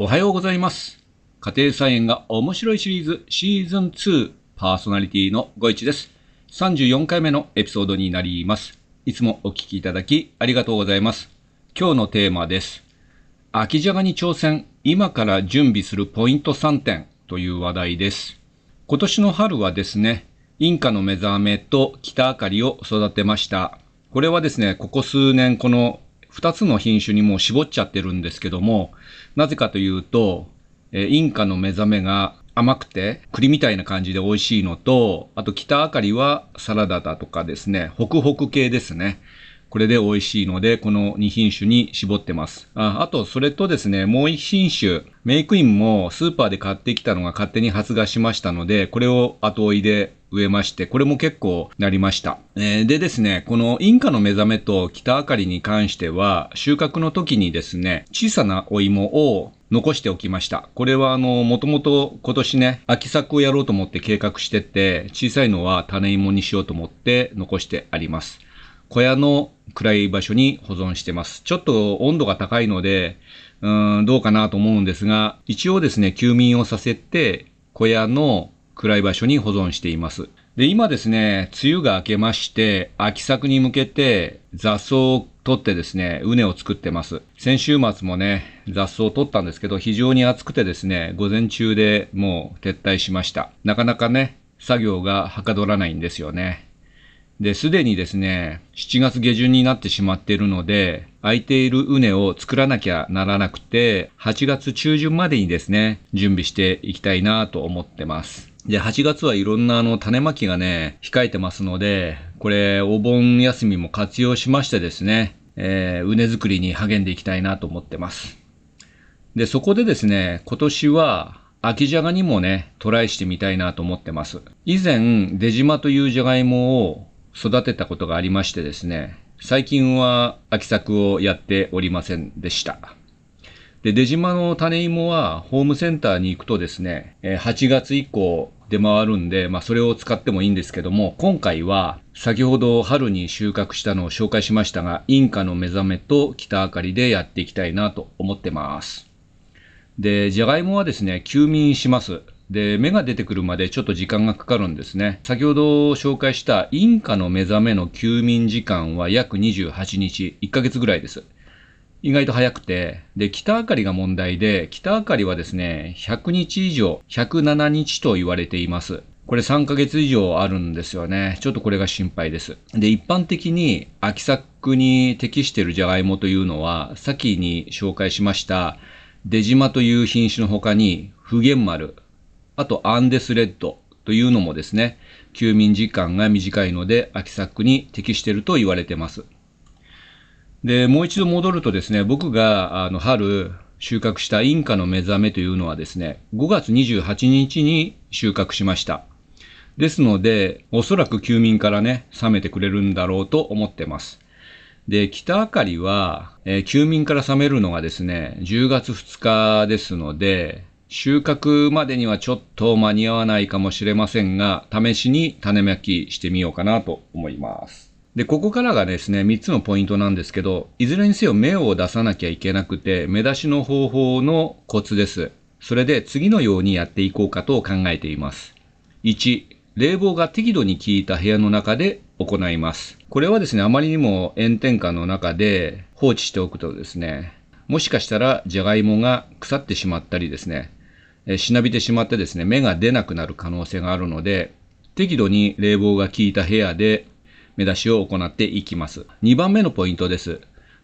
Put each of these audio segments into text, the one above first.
おはようございます。家庭菜園が面白いシリーズシーズン2パーソナリティのご一です。34回目のエピソードになります。いつもお聞きいただきありがとうございます。今日のテーマです。秋じゃがに挑戦、今から準備するポイント3点という話題です。今年の春はですね、インカの目覚めと北あかりを育てました。これはですね、ここ数年この2つの品種にもう絞っちゃってるんですけども、なぜかというと、えインカの目覚めが甘くて栗みたいな感じで美味しいのと、あと北あかりはサラダだとかですね、ホクホク系ですね。これで美味しいので、この2品種に絞ってます。ああと、それとですね、もう1品種、メイクインもスーパーで買ってきたのが勝手に発芽しましたので、これを後追いで植えまして、これも結構なりました。えーでですね、このインカの目覚めと北あかりに関しては、収穫の時にですね、小さなお芋を残しておきました。これはあの、もともと今年ね、秋作をやろうと思って計画してて、小さいのは種芋にしようと思って残してあります。小屋の暗い場所に保存してます。ちょっと温度が高いので、うーん、どうかなと思うんですが、一応ですね、休眠をさせて、小屋の暗い場所に保存しています。で、今ですね、梅雨が明けまして、秋作に向けて雑草を取ってですね、畝を作ってます。先週末もね、雑草を取ったんですけど、非常に暑くてですね、午前中でもう撤退しました。なかなかね、作業がはかどらないんですよね。で、すでにですね、7月下旬になってしまっているので、空いている畝を作らなきゃならなくて、8月中旬までにですね、準備していきたいなと思ってます。で、8月はいろんなあの種まきがね、控えてますので、これ、お盆休みも活用しましてですね、えー、畝作りに励んでいきたいなと思ってます。で、そこでですね、今年は、秋じゃがにもね、トライしてみたいなと思ってます。以前、出島というじゃがいもを育てたことがありましてですね、最近は秋作をやっておりませんでした。で、出島の種芋はホームセンターに行くとですね、8月以降出回るんで、まあそれを使ってもいいんですけども、今回は先ほど春に収穫したのを紹介しましたが、インカの目覚めと北あかりでやっていきたいなと思ってます。で、じゃがいもはですね、休眠します。で、芽が出てくるまでちょっと時間がかかるんですね。先ほど紹介したインカの目覚めの休眠時間は約28日、1ヶ月ぐらいです。意外と早くて、で、北あかりが問題で、北あかりはですね、100日以上、107日と言われています。これ3ヶ月以上あるんですよね。ちょっとこれが心配です。で、一般的に秋作に適しているじゃがいもというのは、先に紹介しました、出島という品種の他に、不玄丸、あとアンデスレッドというのもですね、休眠時間が短いので秋作に適していると言われています。で、もう一度戻るとですね、僕があの春収穫したインカの目覚めというのはですね、5月28日に収穫しました。ですので、おそらく休眠からね、冷めてくれるんだろうと思ってます。で、北あかりは、えー休眠から冷めるのがですね、10月2日ですので、収穫までにはちょっと間に合わないかもしれませんが、試しに種まきしてみようかなと思います。で、ここからがですね、3つのポイントなんですけど、いずれにせよ芽を出さなきゃいけなくて、芽出しの方法のコツです。それで次のようにやっていこうかと考えています。1、冷房が適度に効いた部屋の中で行います。これはですね、あまりにも炎天下の中で放置しておくとですね、もしかしたらじゃがいもが腐ってしまったりですね、えしなびてしまってですね、芽が出なくなる可能性があるので、適度に冷房が効いた部屋で目出しを行っていきます。2番目のポイントです。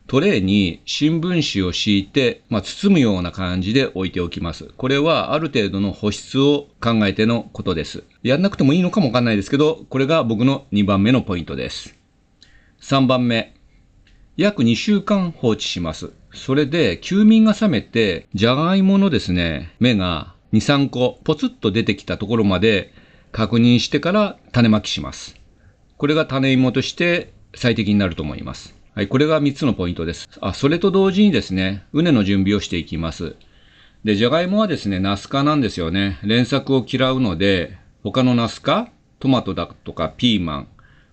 トレイに新聞紙を敷いて、まあ、包むような感じで置いておきます。これはある程度の保湿を考えてのことです。やんなくてもいいのかもわかんないですけど、これが僕の2番目のポイントです。3番目。約2週間放置します。それで、休眠が冷めて、じゃがいものですね、芽が2、3個、ポツッと出てきたところまで確認してから種まきします。これが種芋として最適になると思います。はい、これが3つのポイントです。あ、それと同時にですね、畝の準備をしていきます。で、じゃがいもはですね、ナス科なんですよね。連作を嫌うので、他のナス科、トマトだとかピーマン、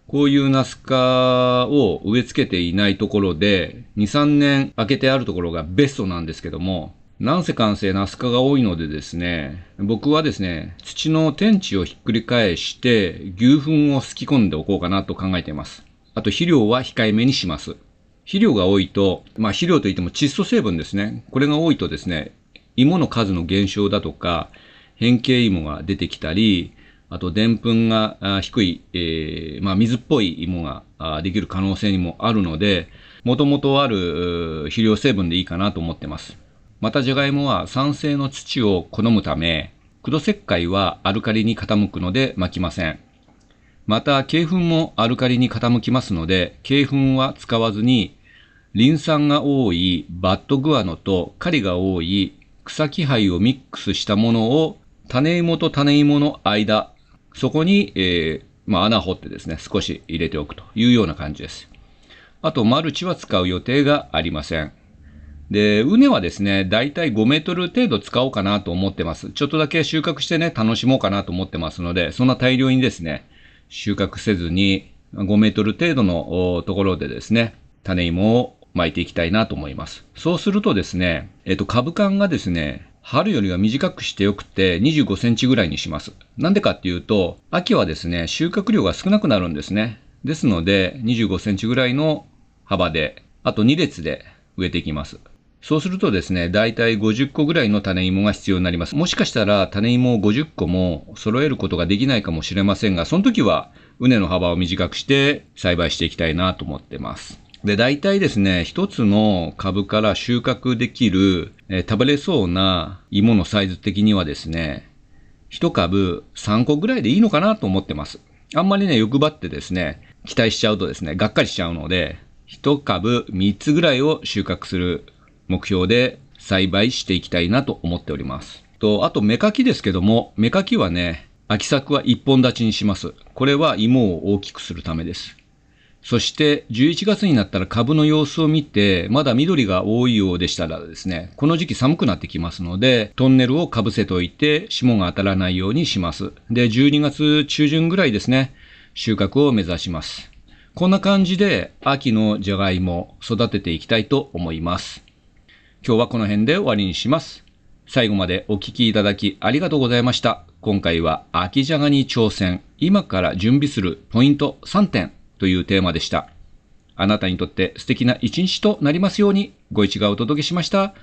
こういうナス科を植え付けていないところで、2、3年開けてあるところがベストなんですけども、南西関西ナスカが多いのでですね、僕はですね、土の天地をひっくり返して牛糞をすき込んでおこうかなと考えています。あと肥料は控えめにします。肥料が多いと、まあ肥料といっても窒素成分ですね。これが多いとですね、芋の数の減少だとか、変形芋が出てきたり、あと、でんぷんが低い、えー、まあ、水っぽい芋ができる可能性にもあるので、もともとある肥料成分でいいかなと思ってます。また、じゃがいもは酸性の土を好むため、苦土石灰はアルカリに傾くので巻きません。また、鶏粉もアルカリに傾きますので、鶏粉は使わずに、リン酸が多いバットグアノとカリが多い草木灰をミックスしたものを種芋と種芋の間そこに、えー、まあ、穴掘ってですね、少し入れておくというような感じです。あと、マルチは使う予定がありません。で、畝はですね、だいたい5メートル程度使おうかなと思ってます。ちょっとだけ収穫してね、楽しもうかなと思ってますので、そんな大量にですね、収穫せずに5メートル程度のところでですね、種芋を巻いていきたいなと思います。そうするとですね、えっと、株間がですね、春よりは短くしてよくて25センチぐらいにします。なんでかっていうと、秋はですね、収穫量が少なくなるんですね。ですので、25センチぐらいの幅で、あと2列で植えていきます。そうするとですね、だいたい50個ぐらいの種芋が必要になります。もしかしたら種芋を50個も揃えることができないかもしれませんが、その時は畝の幅を短くして栽培していきたいなと思ってます。で、大体ですね、一つの株から収穫できる、えー、食べれそうな芋のサイズ的にはですね、一株3個ぐらいでいいのかなと思ってます。あんまりね、欲張ってですね、期待しちゃうとですね、がっかりしちゃうので、一株3つぐらいを収穫する目標で栽培していきたいなと思っております。と、あと芽かきですけども、芽かきはね、秋作は一本立ちにします。これは芋を大きくするためです。そして11月になったら株の様子を見て、まだ緑が多いようでしたらですね、この時期寒くなってきますので、トンネルをかぶせておいて、霜が当たらないようにします。で、12月中旬ぐらいですね、収穫を目指します。こんな感じで秋のじゃがいも育てていきたいと思います。今日はこの辺で終わりにします。最後までお聴きいただきありがとうございました。今回は秋じゃがに挑戦、今から準備するポイント3点というテーマでした。あなたにとって素敵な一日となりますように、ご一がお届けしました。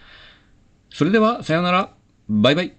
それでは、さようなら。バイバイ。